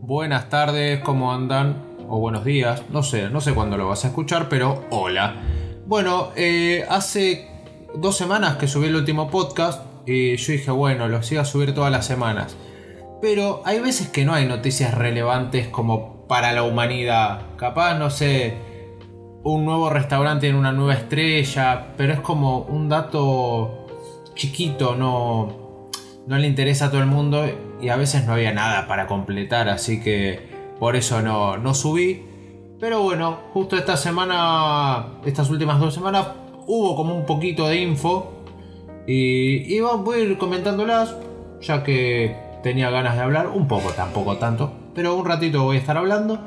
Buenas tardes, ¿cómo andan? O buenos días, no sé, no sé cuándo lo vas a escuchar, pero hola. Bueno, eh, hace dos semanas que subí el último podcast y yo dije, bueno, lo sigo a subir todas las semanas. Pero hay veces que no hay noticias relevantes como para la humanidad. Capaz, no sé, un nuevo restaurante en una nueva estrella, pero es como un dato chiquito, no, no le interesa a todo el mundo y a veces no había nada para completar, así que por eso no, no subí. Pero bueno, justo esta semana, estas últimas dos semanas, hubo como un poquito de info. Y, y voy a ir comentándolas, ya que tenía ganas de hablar, un poco, tampoco tanto, pero un ratito voy a estar hablando.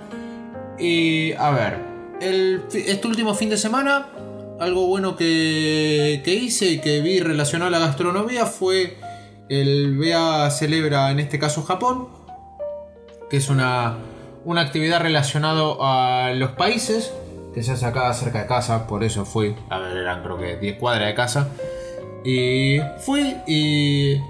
Y a ver, el, este último fin de semana, algo bueno que, que hice y que vi relacionado a la gastronomía fue el BEA celebra en este caso Japón, que es una, una actividad relacionada a los países, que se hace acá cerca de casa, por eso fui, a ver, eran creo que 10 cuadras de casa. Y fui y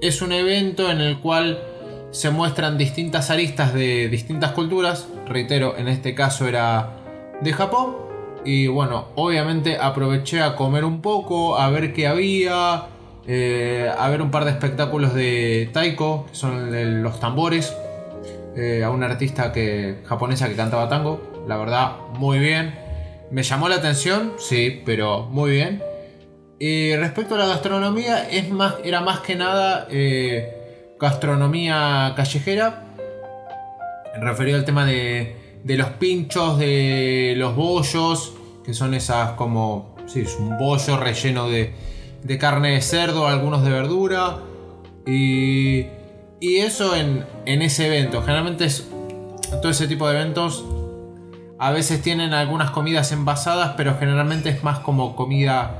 es un evento en el cual se muestran distintas aristas de distintas culturas. Reitero, en este caso era de Japón. Y bueno, obviamente aproveché a comer un poco, a ver qué había, eh, a ver un par de espectáculos de taiko, que son los tambores, eh, a una artista que, japonesa que cantaba tango, la verdad, muy bien. Me llamó la atención, sí, pero muy bien. Y respecto a la gastronomía, es más, era más que nada eh, gastronomía callejera, referido al tema de, de los pinchos, de los bollos, que son esas como, sí, es un bollo relleno de, de carne de cerdo, algunos de verdura. Y, y eso en, en ese evento. Generalmente es todo ese tipo de eventos. A veces tienen algunas comidas envasadas, pero generalmente es más como comida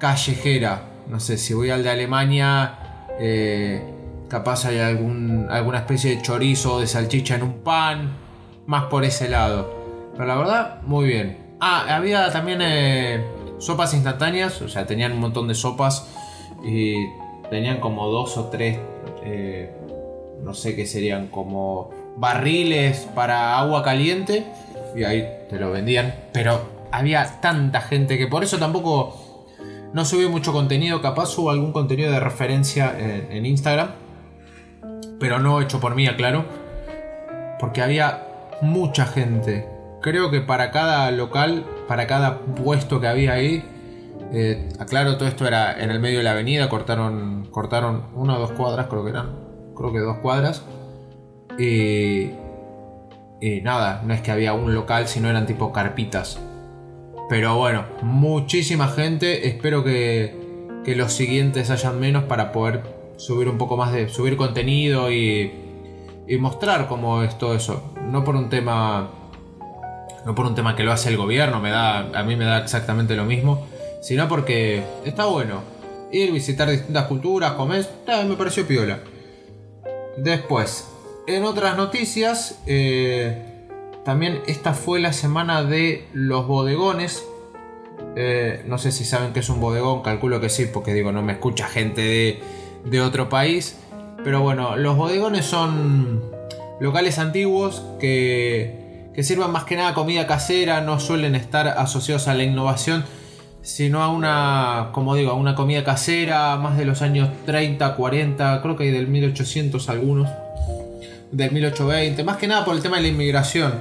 callejera. No sé, si voy al de Alemania, eh, capaz hay algún, alguna especie de chorizo o de salchicha en un pan. Más por ese lado. Pero la verdad, muy bien. Ah, había también eh, sopas instantáneas, o sea, tenían un montón de sopas y tenían como dos o tres, eh, no sé qué serían, como barriles para agua caliente y ahí te lo vendían, pero había tanta gente que por eso tampoco no subí mucho contenido, capaz subo algún contenido de referencia en, en Instagram, pero no hecho por mí, aclaro, porque había mucha gente. Creo que para cada local, para cada puesto que había ahí, eh, aclaro, todo esto era en el medio de la avenida, cortaron, cortaron una o dos cuadras, creo que eran, creo que dos cuadras. Y, y nada, no es que había un local, sino eran tipo carpitas. Pero bueno, muchísima gente, espero que, que los siguientes hayan menos para poder subir un poco más de, subir contenido y, y mostrar cómo es todo eso. No por un tema no por un tema que lo hace el gobierno, me da, a mí me da exactamente lo mismo, sino porque está bueno ir, visitar distintas culturas, comer, me pareció piola. Después, en otras noticias, eh, también esta fue la semana de los bodegones. Eh, no sé si saben que es un bodegón, calculo que sí, porque digo, no me escucha gente de, de otro país. Pero bueno, los bodegones son locales antiguos que que sirvan más que nada comida casera, no suelen estar asociados a la innovación, sino a una, como digo, a una comida casera, más de los años 30, 40, creo que hay del 1800 algunos, del 1820, más que nada por el tema de la inmigración.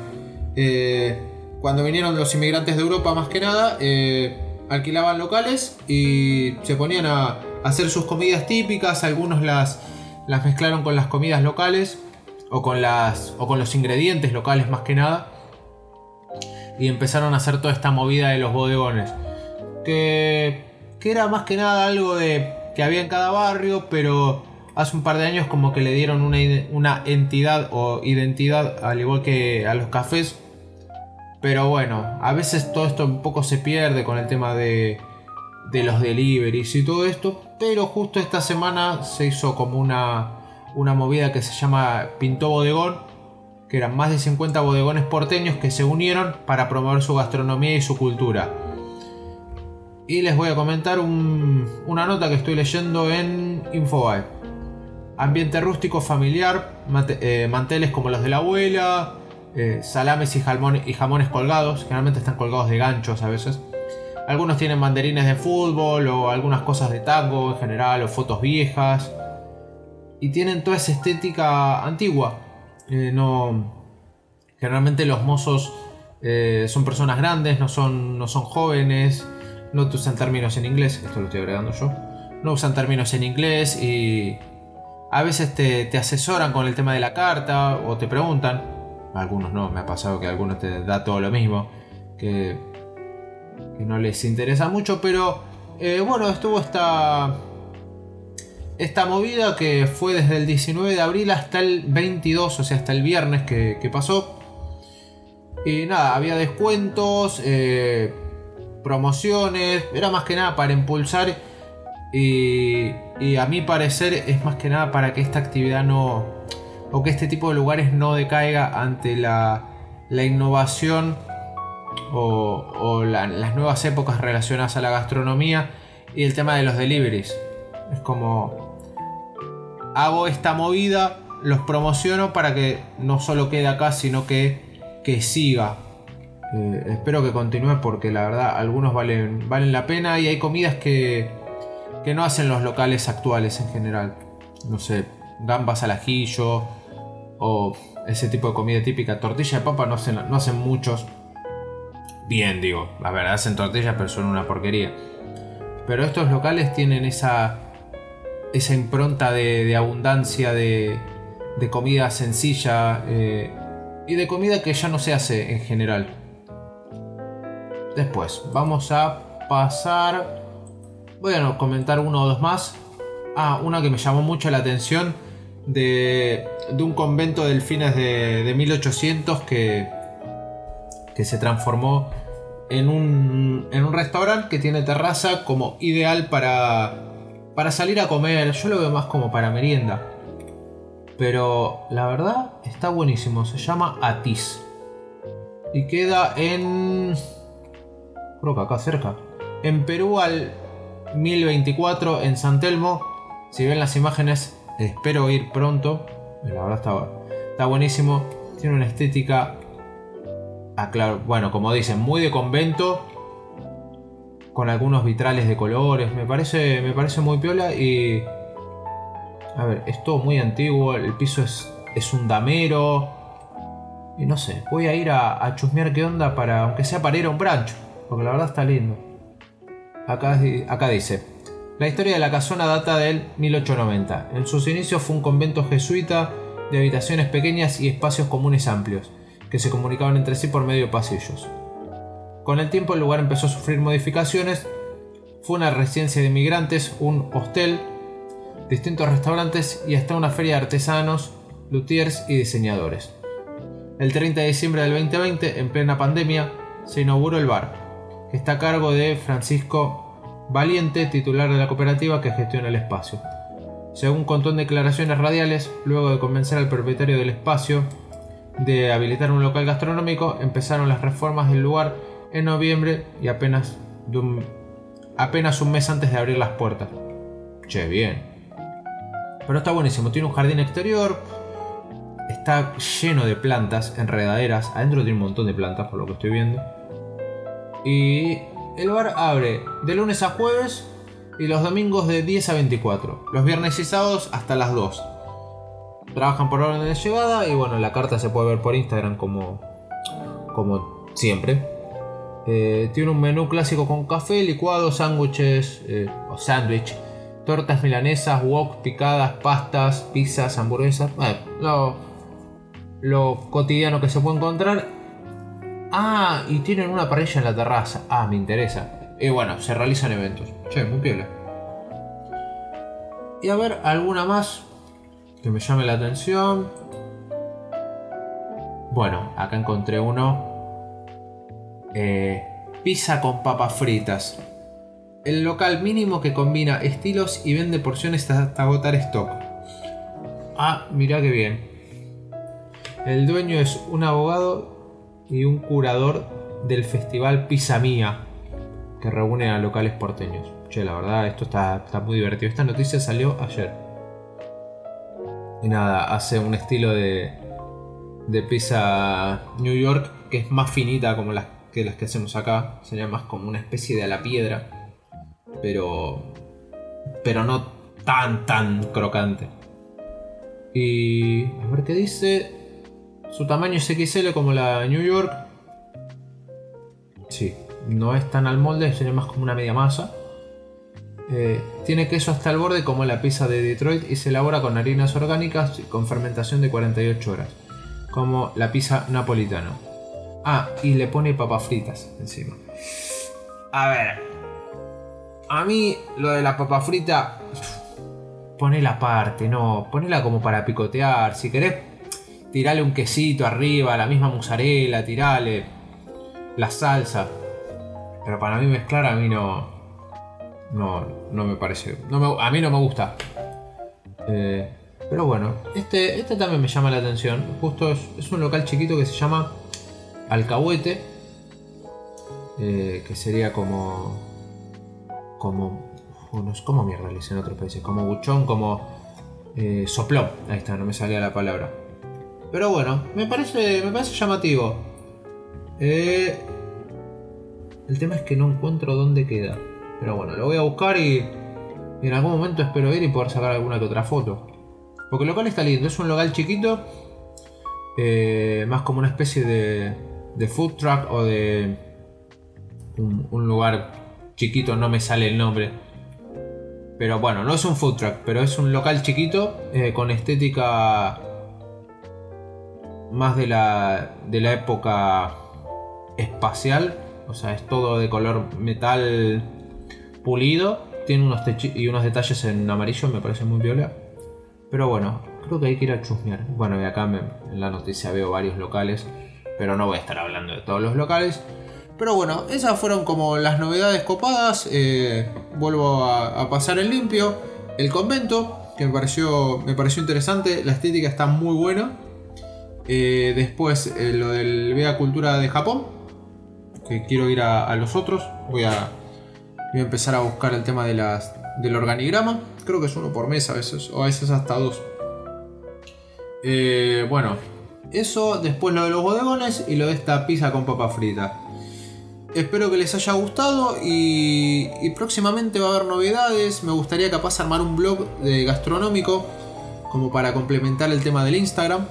Eh, cuando vinieron los inmigrantes de Europa, más que nada, eh, alquilaban locales y se ponían a hacer sus comidas típicas, algunos las, las mezclaron con las comidas locales o con, las, o con los ingredientes locales más que nada. Y empezaron a hacer toda esta movida de los bodegones. Que, que era más que nada algo de que había en cada barrio, pero hace un par de años como que le dieron una, una entidad o identidad al igual que a los cafés. Pero bueno, a veces todo esto un poco se pierde con el tema de, de los deliveries y todo esto. Pero justo esta semana se hizo como una, una movida que se llama Pintó Bodegón, que eran más de 50 bodegones porteños que se unieron para promover su gastronomía y su cultura. Y les voy a comentar una nota que estoy leyendo en Infobae. ambiente rústico familiar, eh, manteles como los de la abuela, eh, salames y, y jamones colgados, generalmente están colgados de ganchos a veces. Algunos tienen banderines de fútbol o algunas cosas de tango en general o fotos viejas. Y tienen toda esa estética antigua. No, generalmente los mozos son personas grandes, no son, no son jóvenes no usan términos en inglés, esto lo estoy agregando yo, no usan términos en inglés y a veces te, asesoran con el tema de la carta o te preguntan, algunos no, me ha pasado que algunos te da todo lo mismo, que, no les interesa mucho, pero eh, bueno, estuvo esta, esta movida que fue desde el 19 de abril hasta el 22, o sea, hasta el viernes que, pasó. Y nada, había descuentos. Eh, promociones, era más que nada para impulsar y, a mi parecer es más que nada para que esta actividad no, o que este tipo de lugares no decaiga ante la, innovación o, las nuevas épocas relacionadas a la gastronomía y el tema de los deliveries. Es como hago esta movida, los promociono para que no solo quede acá, sino que, que siga eh, espero que continúe porque la verdad algunos valen, valen la pena y hay comidas que, que no hacen los locales actuales en general. No sé, gambas al ajillo o ese tipo de comida típica. Tortilla de papa no hacen, no hacen muchos. Bien, digo. La verdad hacen tortillas pero son una porquería. Pero estos locales tienen esa, esa impronta de, abundancia, de, de, comida sencilla eh, y de comida que ya no se hace en general. Después, vamos a pasar. Voy a comentar uno o dos más. Ah, una que me llamó mucho la atención de, un convento del fines de, 1800 que, que se transformó en un, en un restaurante que tiene terraza como ideal para, para salir a comer. Yo lo veo más como para merienda. Pero la verdad está buenísimo. Se llama Atis. Y queda en creo que acá cerca. En Perú al 1024 en San Telmo. Si ven las imágenes, espero ir pronto. La verdad está, está buenísimo. Tiene una estética, ah, claro, bueno, como dicen, muy de convento. Con algunos vitrales de colores. Me parece, me parece muy piola y... A ver, es todo muy antiguo. El piso es, es un damero. Y no sé, voy a ir a, chusmear qué onda para, aunque sea para ir a un brancho porque la verdad está lindo. Acá, acá dice, la historia de la casona data del 1890. En sus inicios fue un convento jesuita de habitaciones pequeñas y espacios comunes amplios, que se comunicaban entre sí por medio de pasillos. Con el tiempo el lugar empezó a sufrir modificaciones, fue una residencia de inmigrantes, un hostel, distintos restaurantes y hasta una feria de artesanos, luthiers y diseñadores. El 30 de diciembre del 2020, en plena pandemia, se inauguró el bar, que está a cargo de Francisco Valiente, titular de la cooperativa que gestiona el espacio. Según contó en declaraciones radiales, luego de convencer al propietario del espacio de habilitar un local gastronómico, empezaron las reformas del lugar en noviembre y apenas, un, apenas un mes antes de abrir las puertas. Che, bien. Pero está buenísimo, tiene un jardín exterior, está lleno de plantas enredaderas, adentro tiene un montón de plantas por lo que estoy viendo. Y el bar abre de lunes a jueves y los domingos de 10 a 24. Los viernes y sábados hasta las 2. Trabajan por orden de llegada y bueno, la carta se puede ver por Instagram como, como siempre. Eh, tiene un menú clásico con café, licuado, sándwiches eh, o sándwich, tortas milanesas, wok, picadas, pastas, pizzas, hamburguesas. lo, lo cotidiano que se puede encontrar Ah, y tienen una parrilla en la terraza. Ah, me interesa. Y bueno, se realizan eventos. Che, muy piola. Y a ver, alguna más que me llame la atención. Bueno, acá encontré uno. Eh, pizza con papas fritas. El local mínimo que combina estilos y vende porciones hasta agotar stock. Ah, mirá qué bien. El dueño es un abogado y un curador del festival Pizza Mía, que reúne a locales porteños. Che, la verdad, esto está, muy divertido. Esta noticia salió ayer. Y nada, hace un estilo de, de pizza New York que es más finita como las que las que hacemos acá. Sería más como una especie de a la piedra. Pero. Pero no tan, tan crocante. Y. A ver qué dice. Su tamaño es XL como la New York. Sí, no es tan al molde, sería más como una media masa. Eh, tiene queso hasta el borde como la pizza de Detroit y se elabora con harinas orgánicas con fermentación de 48 horas, como la pizza napolitana. Ah, y le pone papas fritas encima. A ver, a mí lo de la papa frita, ponela aparte, no, ponela como para picotear. Si querés, tirale un quesito arriba, la misma mozzarella, tirale la salsa. Pero para mí mezclar a mí no, no, no me parece. No a mí no me gusta. Eh, pero bueno, este, este también me llama la atención. Justo es, un local chiquito que se llama Alcahuete. Eh, que sería como. Como. No sé cómo mierda le dicen en otros países. Como buchón, como. Eh, soplón. Ahí está, no me salía la palabra. Pero bueno, me parece, me parece llamativo. el tema es que no encuentro dónde queda. Pero bueno, lo voy a buscar y, en algún momento espero ir y poder sacar alguna que otra foto. Porque el local está lindo, es un local chiquito, eh, más como una especie de, de food truck o de un, lugar chiquito, no me sale el nombre. Pero bueno, no es un food truck, pero es un local chiquito eh, con estética más de la, de la época espacial. O sea, es todo de color metal pulido. Tiene unos y unos detalles en amarillo, me parece muy viola. Pero bueno, creo que hay que ir a chusmear. Bueno, y acá en la noticia veo varios locales, pero no voy a estar hablando de todos los locales. Pero bueno, esas fueron como las novedades copadas. Eh, vuelvo a, pasar en limpio. El convento, que me pareció, me pareció interesante. La estética está muy buena. Eh, después eh, lo del Vega Cultura de Japón. Que quiero ir a los otros. Voy a, Voy a empezar a buscar el tema de las, del organigrama. Creo que es uno por mes a veces, o a veces hasta dos. Bueno, eso, después lo de los bodegones y lo de esta pizza con papa frita. Espero que les haya gustado y, y, próximamente va a haber novedades. Me gustaría capaz armar un blog de gastronómico como para complementar el tema del Instagram.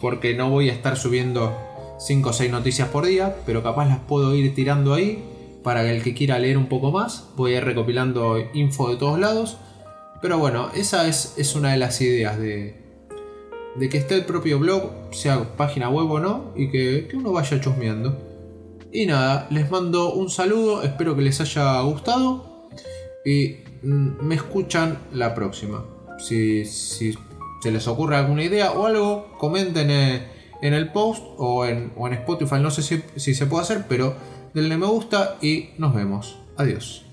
Porque no voy a estar subiendo 5 o 6 noticias por día, pero capaz las puedo ir tirando ahí para el que quiera leer un poco más. Voy a ir recopilando info de todos lados. Pero bueno, esa es, es una de las ideas de, de que esté el propio blog, sea página web o no, y que, uno vaya chusmeando. Y nada, les mando un saludo, espero que les haya gustado y mm, me escuchan la próxima. Si, si se les ocurre alguna idea o algo, comenten en el post o en, o en Spotify, no sé si, si se puede hacer, pero denle me gusta y nos vemos. Adiós.